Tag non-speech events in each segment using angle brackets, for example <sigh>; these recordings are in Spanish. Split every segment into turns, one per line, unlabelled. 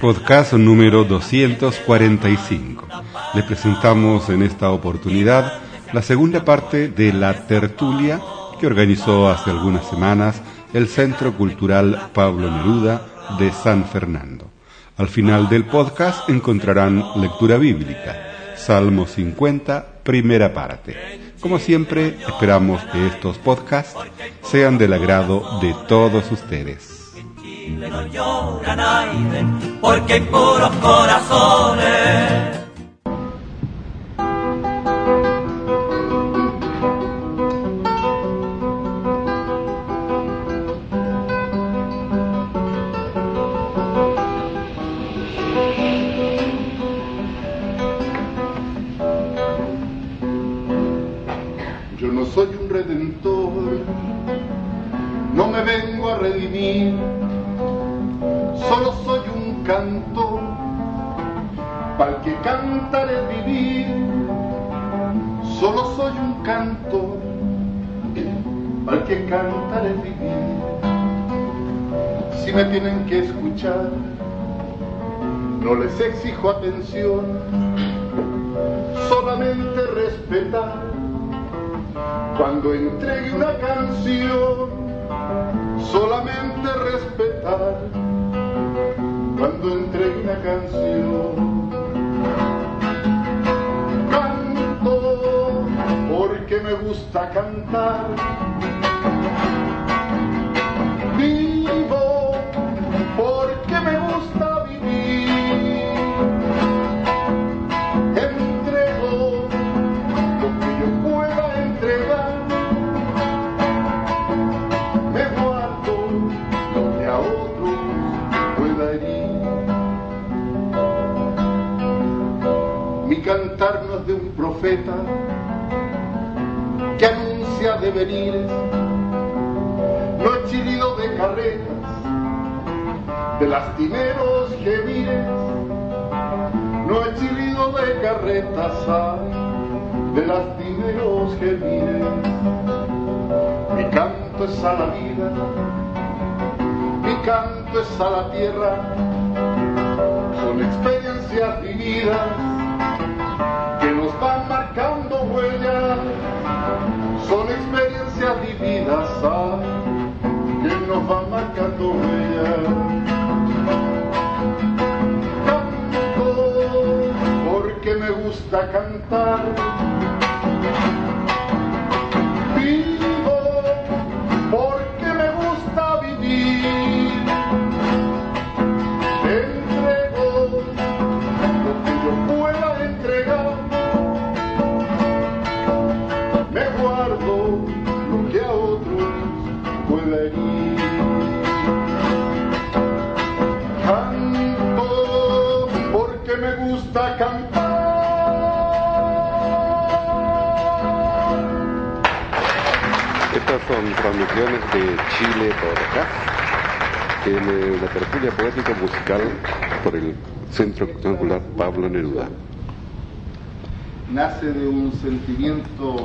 Podcast número 245. Le presentamos en esta oportunidad la segunda parte de la tertulia que organizó hace algunas semanas el Centro Cultural Pablo Neruda de San Fernando. Al final del podcast encontrarán lectura bíblica, Salmo 50, primera parte. Como siempre, esperamos que estos podcasts sean del agrado de todos ustedes.
Porque hay puros corazones.
Que escuchar. No les exijo atención, solamente respetar. Cuando entregue una canción, solamente respetar. Cuando entregue una canción, canto porque me gusta cantar que anuncia de venir no he chilido de carretas, de lastimeros gemires, no he chilido de carretas, ay, de lastimeros gemires. Mi canto es a la vida, mi canto es a la tierra, son experiencias vividas van marcando huellas, son experiencias vividas que nos van marcando huellas. Canto porque me gusta cantar
son transmisiones de Chile por acá, en eh, la tertulia poética musical por el Centro Cultural Pablo Neruda.
Nace de un sentimiento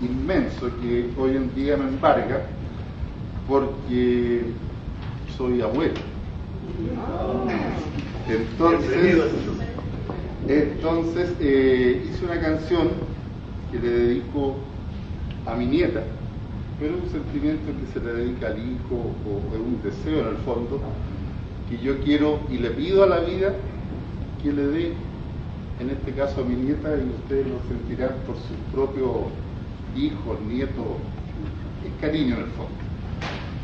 inmenso que hoy en día me embarga porque soy abuelo. Entonces, entonces eh, hice una canción que le dedico a mi nieta, pero es un sentimiento que se le dedica al hijo o es un deseo en el fondo que yo quiero y le pido a la vida que le dé, en este caso a mi nieta, y ustedes lo sentirán por sus propios hijos, nietos, es cariño en el fondo.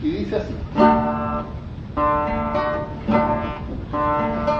Y dice así. Thank you.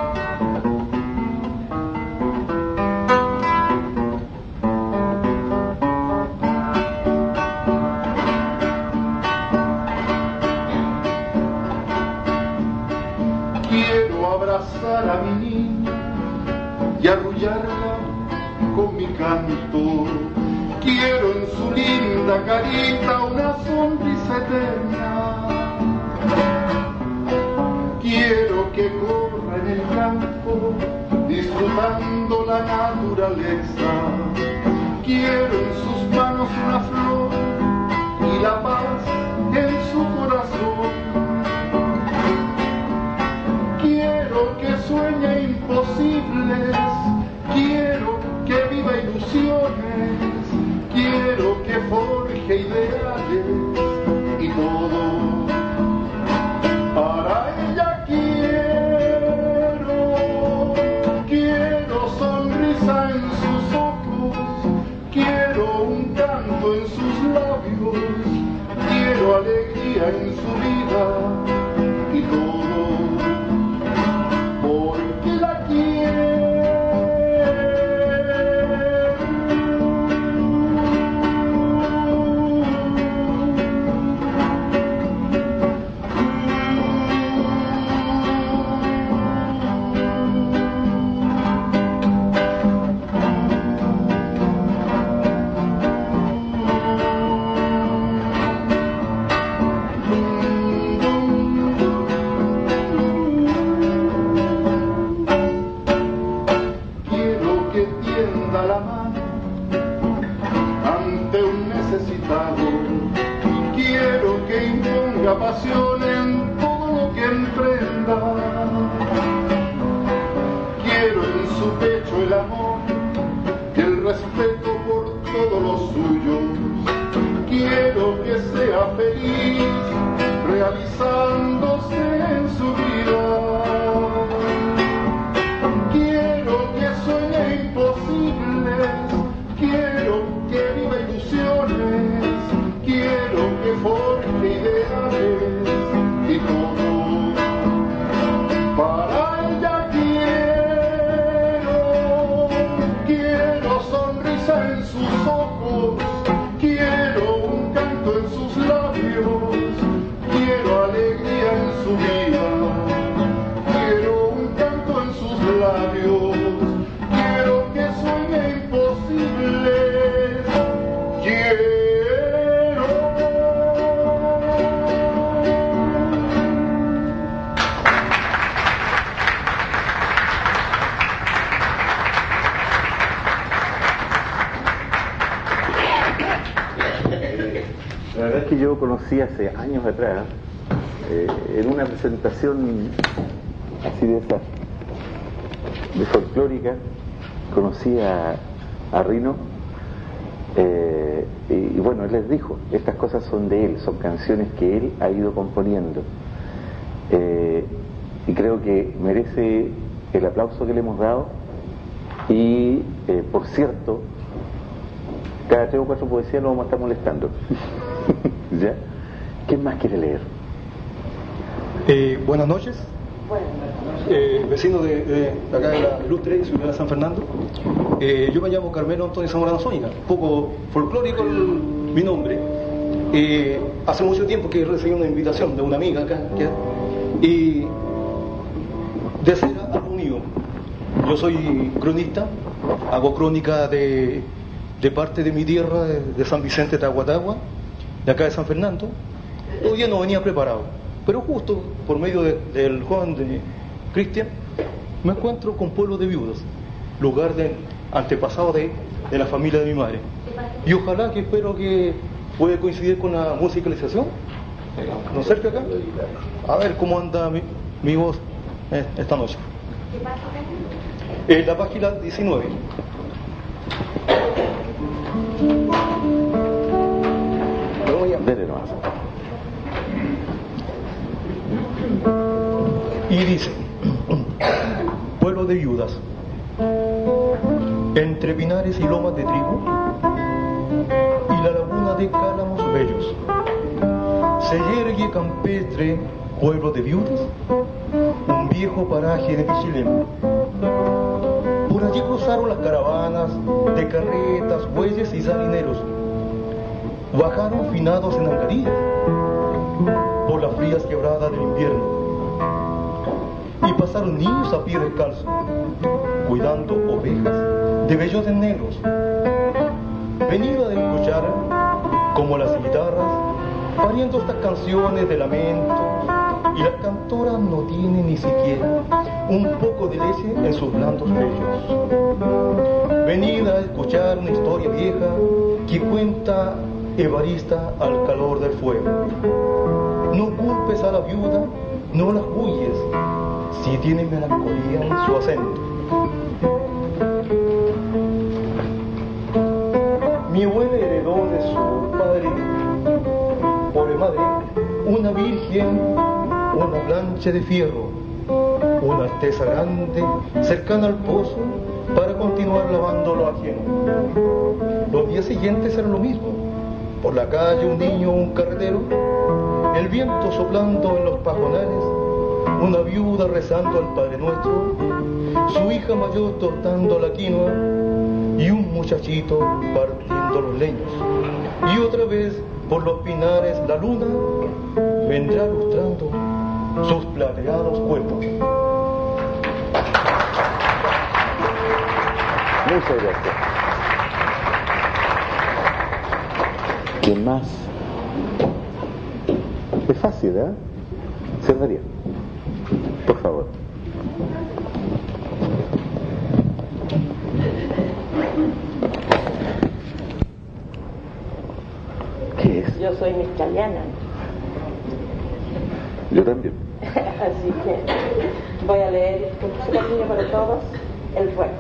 Respeto por todos los suyos. Quiero que sea feliz realizándose
La verdad es que yo conocí hace años atrás, eh, en una presentación así de esa, de folclórica, conocí a, a Rino eh, y, bueno, él les dijo, estas cosas son de él, son canciones que él ha ido componiendo. Eh, y creo que merece el aplauso que le hemos dado y, por cierto, cada tres o cuatro poesías nos vamos a estar molestando. <laughs> ¿Ya? ¿Quién más quiere leer?
Eh, buenas noches. Eh, vecino de, de acá de la ilustre ciudad de San Fernando. Eh, yo me llamo Carmelo Antonio Zamorano Zúñiga, un poco folclórico mi nombre. Eh, hace mucho tiempo que recibí una invitación de una amiga acá y de ser algo unido. Yo soy cronista, hago crónica de, de parte de mi tierra, de, San Vicente de Aguatagua, de acá de San Fernando. Día no venía preparado, pero justo por medio de- del joven de Cristian, me encuentro con Pueblo de Viudas, lugar de antepasado de, de la familia de mi madre. Y ojalá que espero que pueda coincidir con la musicalización, ¿no cerca acá? A ver cómo anda mi, voz eh, esta noche. En la página 19. Y dice, pueblo de viudas, entre pinares y lomas de trigo, y la laguna de cálamos bellos, se yergue campestre, pueblo de viudas, un viejo paraje de Pichilemu. Por allí cruzaron las caravanas de carretas, bueyes y salineros. Bajaron finados en algarillas por las frías quebradas del invierno y pasaron niños a pie descalzo, cuidando ovejas de vellones negros. Venido a escuchar como las guitarras, pariendo estas canciones de lamento, y la cantora no tiene ni siquiera un poco de leche en sus blandos pechos. Venida a escuchar una historia vieja que cuenta Evarista al calor del fuego. No culpes a la viuda, no la huyes, si tiene melancolía en su acento. Mi abuela heredó de su padre, pobre madre, una virgen, una plancha de fierro, una artesa grande cercana al pozo para continuar lavando lo ajeno. Los días siguientes eran lo mismo. Por la calle un niño, un carretero, el viento soplando en los pajonales, una viuda rezando al Padre Nuestro, su hija mayor tortando la quinoa y un muchachito partiendo los leños. Y otra vez por los pinares la luna vendrá lustrando sus plateados cuerpos.
Muchas gracias. ¿Quién más? Es fácil, ¿eh? Cerdaría. Por favor. ¿Qué es?
Yo soy mexicaliana,
Yo también. <laughs>
así que voy a leer con mucho cariño para todos el fuego.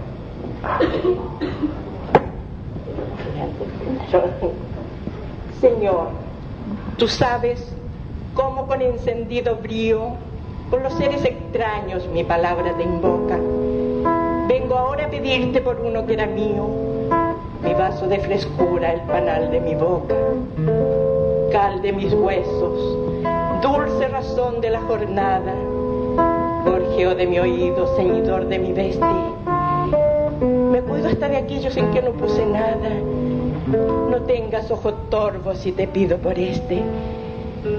<laughs> Señor, tú sabes cómo con encendido brío, con los seres extraños mi palabra te invoca. Vengo ahora a pedirte por uno que era mío, mi vaso de frescura, el panal de mi boca, cal de mis huesos, dulce razón de la jornada, gorjeo de mi oído, ceñidor de mi veste. Me cuido hasta de aquellos en que no puse nada. No tengas ojos torvos si te pido por este.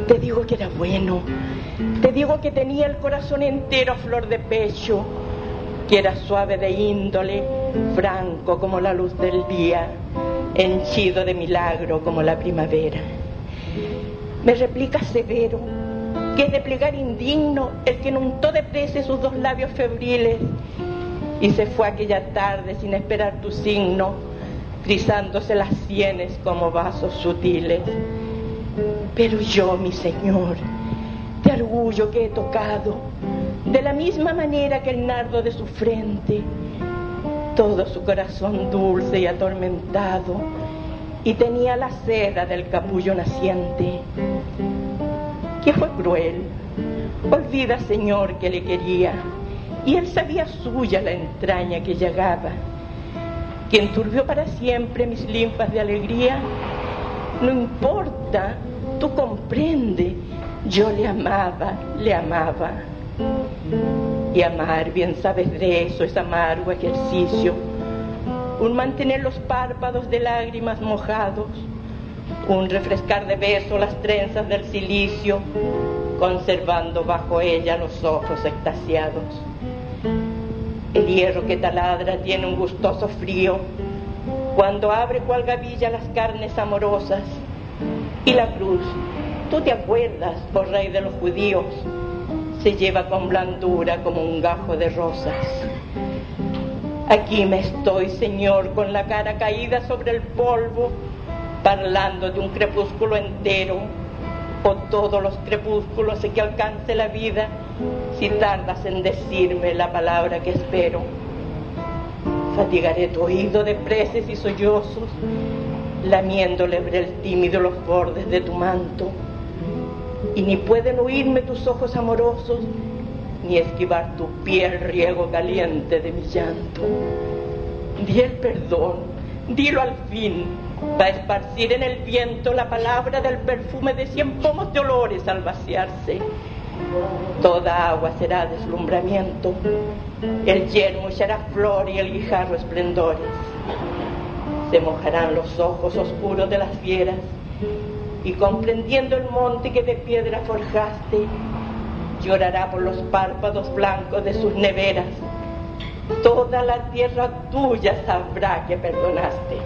Te digo que era bueno. Te digo que tenía el corazón entero a flor de pecho. Que era suave de índole, franco como la luz del día, henchido de milagro como la primavera. Me replica severo que es de plegar indigno el que untó de prece sus dos labios febriles y se fue aquella tarde sin esperar tu signo, frizándose las sienes como vasos sutiles. Pero yo, mi Señor, de orgullo que he tocado, de la misma manera que el nardo de su frente, todo su corazón dulce y atormentado, y tenía la seda del capullo naciente, que fue cruel. Olvida, Señor, que le quería, y él sabía suya la entraña que llegaba, que enturbió para siempre mis linfas de alegría. No importa, tú comprende, yo le amaba, le amaba. Y amar, bien sabes de eso, es amargo ejercicio. Un mantener los párpados de lágrimas mojados, un refrescar de beso las trenzas del silicio, conservando bajo ella los ojos extasiados. El hierro que taladra tiene un gustoso frío cuando abre cual gavilla las carnes amorosas. Y la cruz, tú te acuerdas, por rey de los judíos, se lleva con blandura como un gajo de rosas. Aquí me estoy, Señor, con la cara caída sobre el polvo, parlando de un crepúsculo entero, o todos los crepúsculos en que alcance la vida, si tardas en decirme la palabra que espero. Fatigaré tu oído de preces y sollozos, lamiéndole el tímido los bordes de tu manto, y ni pueden oírme tus ojos amorosos, ni esquivar tu piel riego caliente de mi llanto. Di el perdón, dilo al fin, va a esparcir en el viento la palabra del perfume de cien pomos de olores al vaciarse. Toda agua será deslumbramiento, el yermo echará flor y el guijarro esplendores. Se mojarán los ojos oscuros de las fieras y comprendiendo el monte que de piedra forjaste, llorará por los párpados blancos de sus neveras. Toda la tierra tuya sabrá que perdonaste.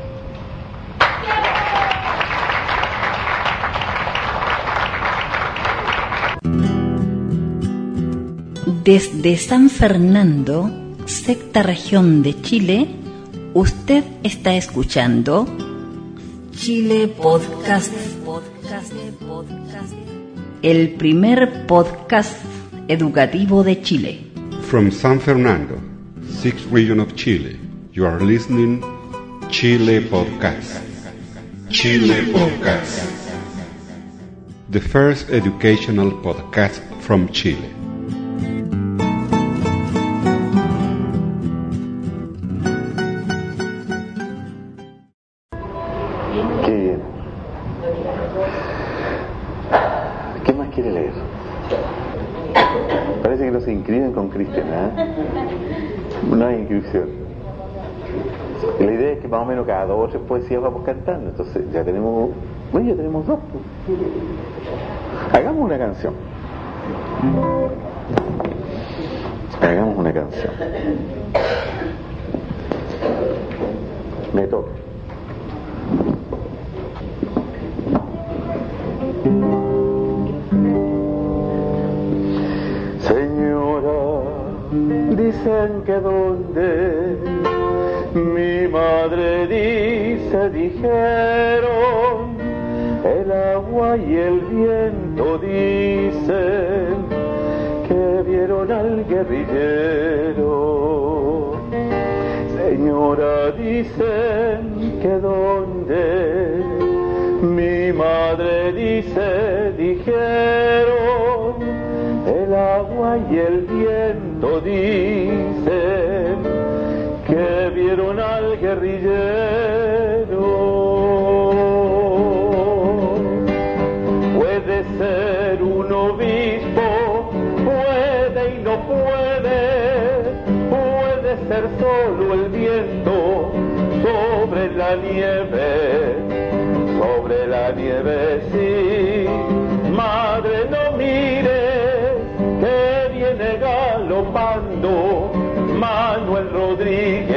Desde San Fernando, sexta región de Chile, usted está escuchando Chile Podcast. El primer podcast educativo de Chile.
From San Fernando, sixth region of Chile, you are listening Chile Podcast. Chile Podcast. The first educational podcast from Chile.
Qué bien. ¿Qué más quiere leer? Parece que no se inscriben con Cristian, ¿eh? La idea es que más o menos cada dos o tres poesías vamos cantando. Entonces ya tenemos, bueno, ya tenemos dos. pues. Hagamos una canción. Hagamos una canción. Me toca. Señora, dicen que donde mi madre dice, dijeron, el agua y el viento dicen que vieron al guerrillero. Señora, dicen que donde mi madre dice, dijeron, agua y el viento dicen que vieron al guerrillero. Puede ser un obispo, puede y no puede, puede ser solo el viento sobre la nieve, sobre la nieve sí. Manuel Rodríguez,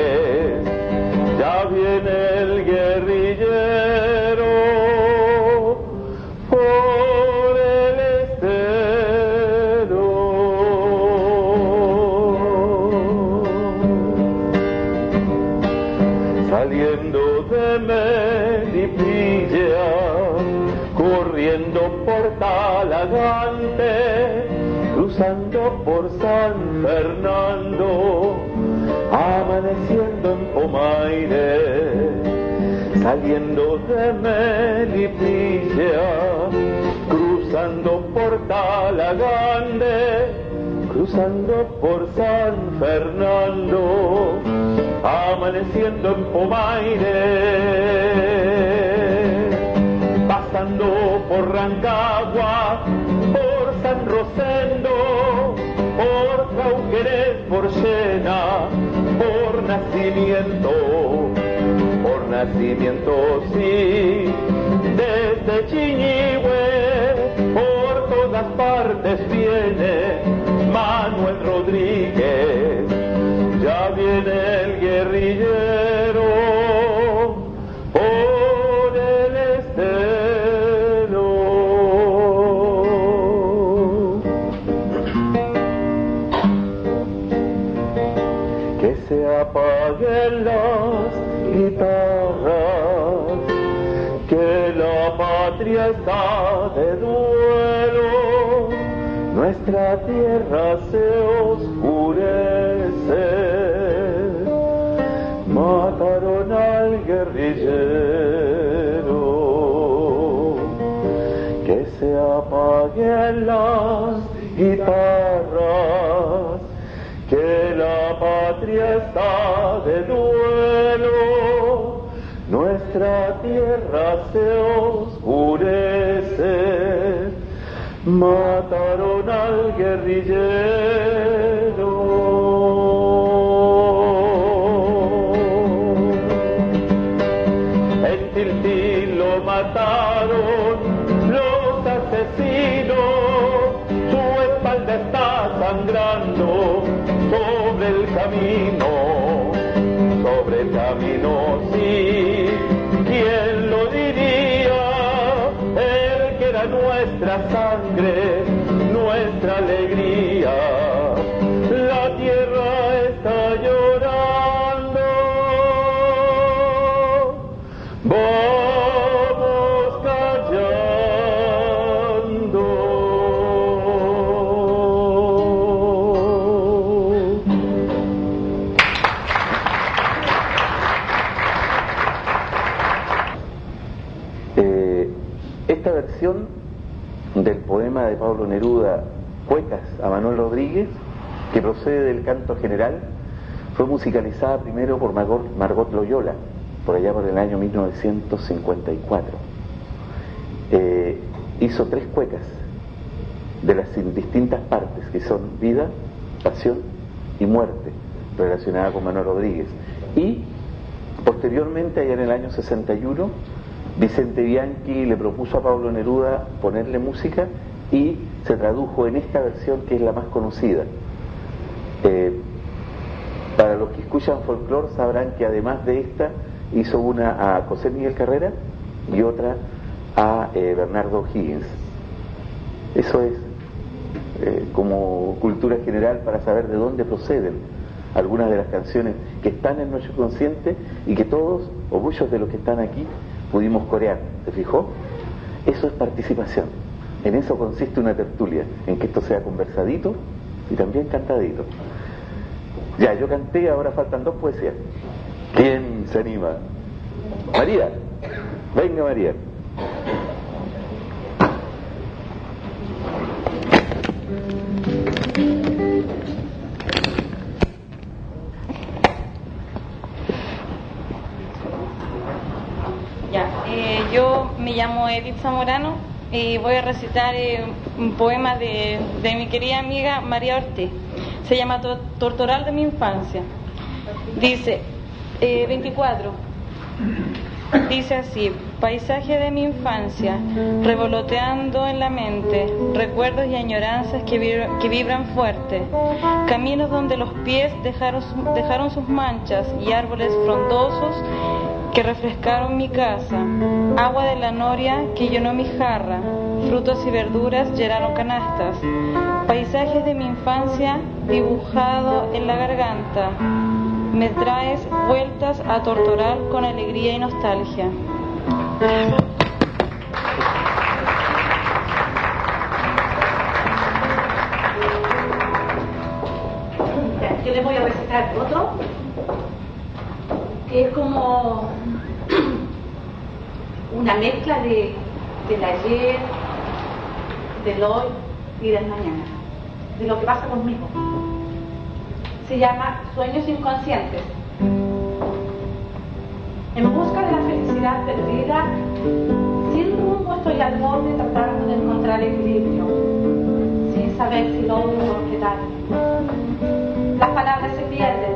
Pomaire, saliendo de Melipilla, cruzando por Talagante, cruzando por San Fernando, amaneciendo en Pomaire, pasando por Rancagua, por San Rosendo, por Cauqueres, por por nacimiento, por nacimiento sí, desde Chiñihue, por todas partes viene Manuel Rodríguez, ya viene el guerrillero que la patria está de duelo, nuestra tierra se oscurece. Mataron al guerrillero, que se apaguen las guitarras, que la patria está de duelo, nuestra tierra se oscurece, mataron al guerrillero. Nuestra sangre, nuestra alegría.
Pablo Neruda, Cuecas, a Manuel Rodríguez, que procede del canto general, fue musicalizada primero por Margot, Margot Loyola, por allá por el año 1954. Eh, hizo tres cuecas de las distintas partes, que son vida, pasión y muerte, relacionada con Manuel Rodríguez. Y posteriormente, allá en el año 61, Vicente Bianchi le propuso a Pablo Neruda ponerle música y se tradujo en esta versión que es la más conocida. Eh, para los que escuchan folclore sabrán que además de esta hizo una a José Miguel Carrera y otra a eh, Bernardo Higgins. Eso es eh, como cultura general para saber de dónde proceden algunas de las canciones que están en nuestro consciente y que todos o muchos de los que están aquí pudimos corear. ¿Se fijó? Eso es participación. En eso consiste una tertulia, en que esto sea conversadito y también cantadito. Ya, yo canté, ahora faltan dos poesías. ¿Quién se anima? María. Venga, María.
Ya, eh, yo me llamo Edith Zamorano y voy a recitar eh, un poema de, de mi querida amiga María Ortiz. Se llama Tor- Tortoral de mi infancia. Dice, eh, 24. Dice así, paisaje de mi infancia, revoloteando en la mente, recuerdos y añoranzas que, que vibran fuerte, caminos donde los pies dejaron, dejaron sus manchas y árboles frondosos que refrescaron mi casa, agua de la noria que llenó mi jarra, frutos y verduras llenaron canastas, paisajes de mi infancia dibujado en la garganta, me traes vueltas a torturar con alegría y nostalgia.
Yo les voy a recitar que es como una mezcla de, del ayer, del hoy y del mañana, de lo que pasa conmigo. Se llama Sueños Inconscientes. En busca de la felicidad perdida, sin rumbo estoy al borde tratando de encontrar equilibrio, sin saber si logro completarme las palabras se pierden,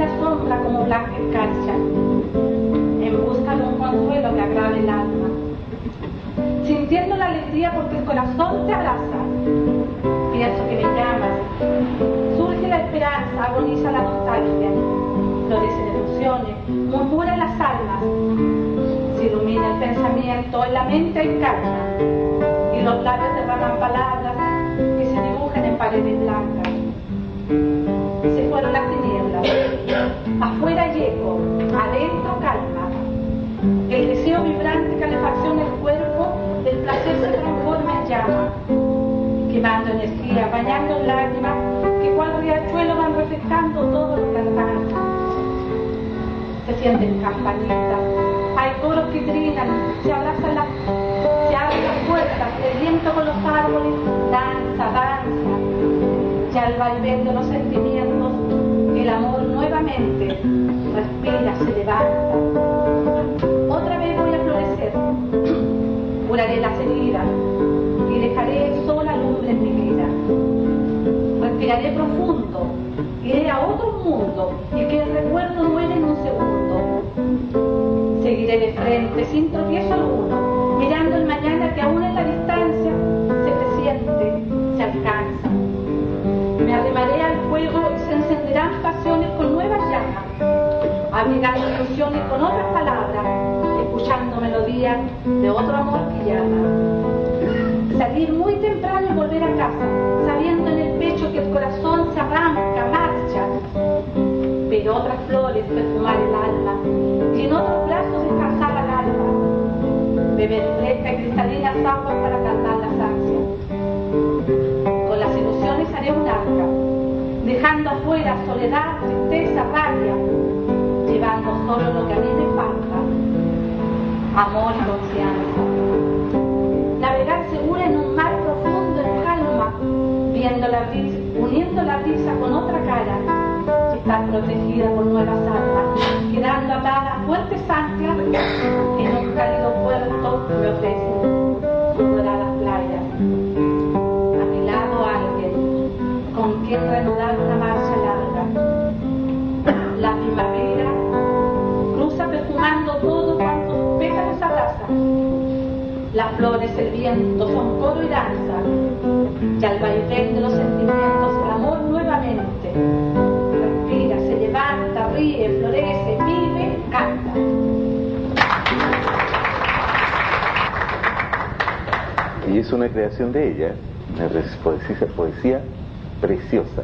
la sombra como blanca escarcha, en busca de un consuelo que agrade el alma, sintiendo la alegría porque el corazón te abraza, pienso que me llamas, surge la esperanza, agoniza la nostalgia, florecen ilusiones, murmuran las almas, se ilumina el pensamiento, en la mente calma, y los labios derraman palabras que se dibujan en paredes blancas. Se fueron las tinieblas, afuera eco, adentro calma. El deseo vibrante calefacciona el cuerpo, el placer se transforma en llama, quemando energía, bañando en lágrimas, que cual riachuelo van refrescando todo lo que alcanza. Se sienten campanitas, hay coros que trinan, se abrazan las, se abren las puertas, el viento con los árboles, danza, danza, ya el vaivén de los sentimientos, amor nuevamente respira, se levanta. Otra vez voy a florecer, curaré las heridas y dejaré sola lumbre en mi vida. Respiraré profundo, iré a otro mundo y que el recuerdo muere en un segundo. Seguiré de frente sin tropiezo alguno, mirando el mañana que aún en la distancia se presiente, regando ilusiones con otras palabras, escuchando melodías de otro amor que llama. Salir muy temprano y volver a casa, sabiendo en el pecho que el corazón se arranca, marcha, pero otras flores perfumar el alma y en otros brazos descansar al alma, beber fresca y cristalinas aguas para cantar las ansias. Con las ilusiones haré un arca, dejando afuera soledad, tristeza, rabia, solo lo que a mí me falta, amor y confianza. Navegar segura en un mar profundo en calma, viendo la uniendo la risa con otra cara, estar protegida por nuevas almas, quedando atada a fuertes anclas el viento son coro y danza. Y al vaivén de los sentimientos, el amor nuevamente. Respira, se levanta, ríe, florece, vive, canta.
Y es una creación de ella, una poesía, poesía preciosa.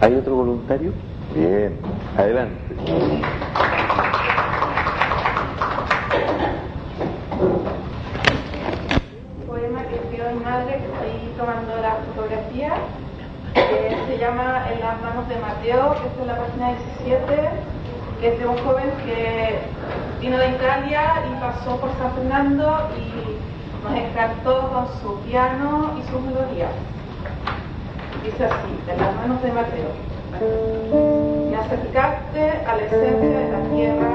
¿Hay otro voluntario? Bien, adelante.
poema que escribió mi madre, que estoy tomando la fotografía, que se llama En las manos de Mateo, que está en la página 17, que es de un joven que vino de Italia y pasó por San Fernando y nos encantó con su piano y sus melodías. Dice así, En las manos de Mateo. Me acercaste a la esencia de la tierra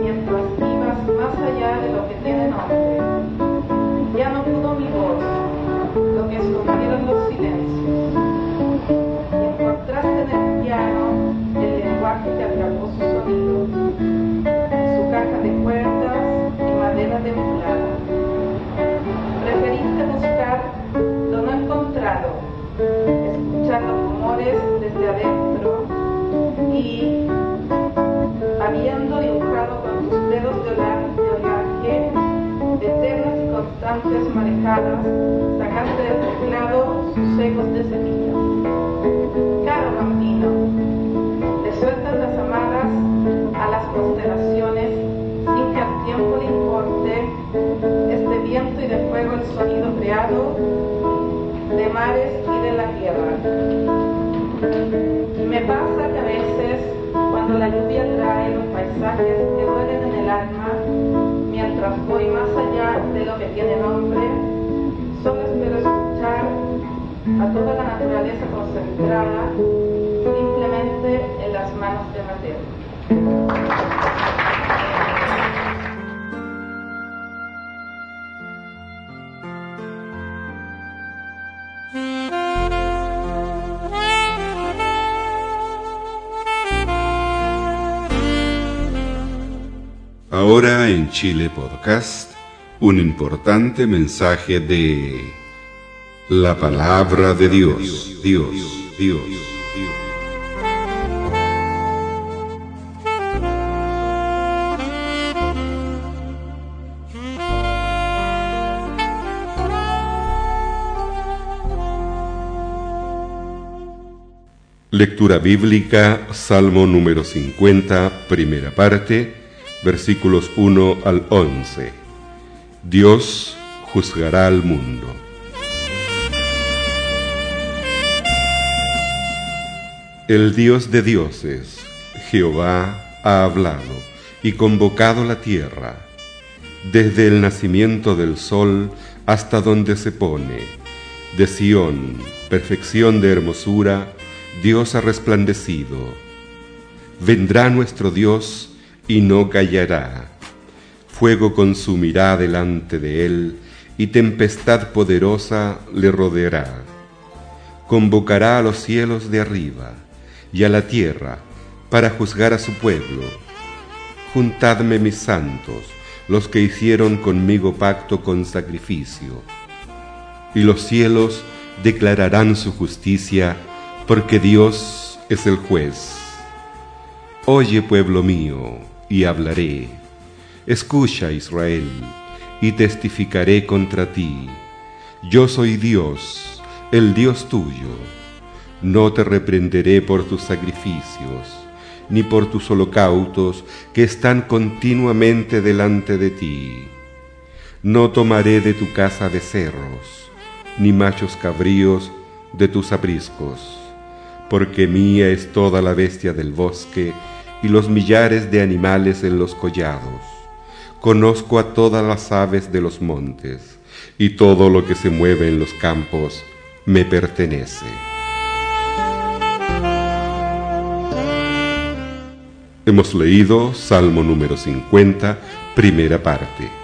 mientras ibas más allá de lo que tiene nombre ya no pudo mi voz, lo que escondieron los silencios. Y encontraste en el piano el lenguaje que atrapó su sonido, su caja de cuerdas y madera templada. Preferiste buscar lo no encontrado, escuchar los rumores desde adentro y, habiendo dibujado con tus dedos de ola- de olaje, eternas y constantes marejadas, la lluvia trae los paisajes que duelen en el alma, mientras voy más allá de lo que tiene nombre, solo espero escuchar a toda la naturaleza concentrada simplemente en las manos de Mateo.
Ahora en Chile Podcast, un importante mensaje de la palabra de Dios, Dios, Dios. Lectura bíblica, Salmo número 50, primera parte, versículos 1 al 11. Dios juzgará al mundo. El Dios de dioses, Jehová, ha hablado y convocado la tierra, desde el nacimiento del sol hasta donde se pone. De Sión, perfección de hermosura, Dios ha resplandecido. Vendrá nuestro Dios y no callará. Fuego consumirá delante de él y tempestad poderosa le rodeará. Convocará a los cielos de arriba y a la tierra para juzgar a su pueblo. Juntadme mis santos, los que hicieron conmigo pacto con sacrificio. Y los cielos declararán su justicia, porque Dios es el juez. Oye, pueblo mío, y hablaré. Escucha, Israel, y testificaré contra ti. Yo soy Dios, el Dios tuyo. No te reprenderé por tus sacrificios, ni por tus holocaustos que están continuamente delante de ti. No tomaré de tu casa becerros, ni machos cabríos de tus apriscos, porque mía es toda la bestia del bosque y los millares de animales en los collados. Conozco a todas las aves de los montes, y todo lo que se mueve en los campos me pertenece. Hemos leído Salmo número 50, primera parte.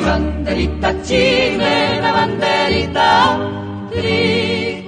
mi banderita chilena, banderita tricolor.